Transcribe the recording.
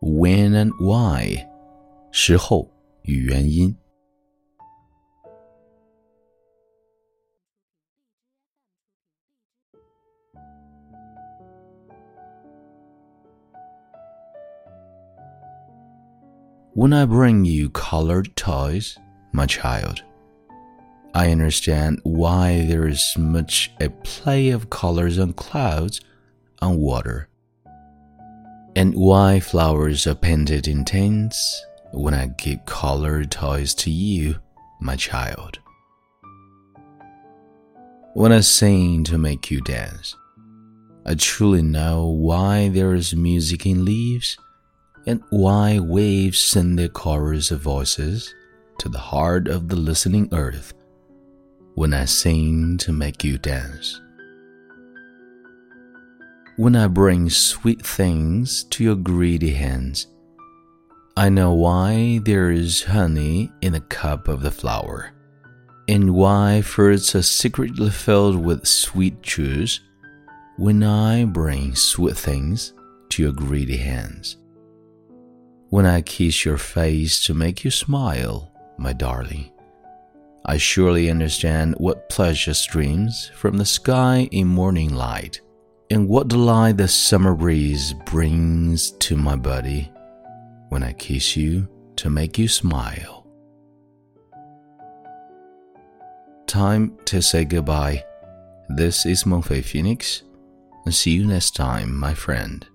When and why，时候与原因。When I bring you colored toys, my child, I understand why there is much a play of colors on clouds, on water and why flowers are painted in tints when I give colored toys to you, my child. When I sing to make you dance, I truly know why there is music in leaves and why waves send their chorus of voices to the heart of the listening earth when I sing to make you dance when I bring sweet things to your greedy hands. I know why there is honey in the cup of the flower, and why fruits are secretly filled with sweet juice when I bring sweet things to your greedy hands. When I kiss your face to make you smile, my darling, I surely understand what pleasure streams from the sky in morning light and what delight the summer breeze brings to my body when I kiss you to make you smile. Time to say goodbye. This is Mengfei Phoenix, and see you next time, my friend.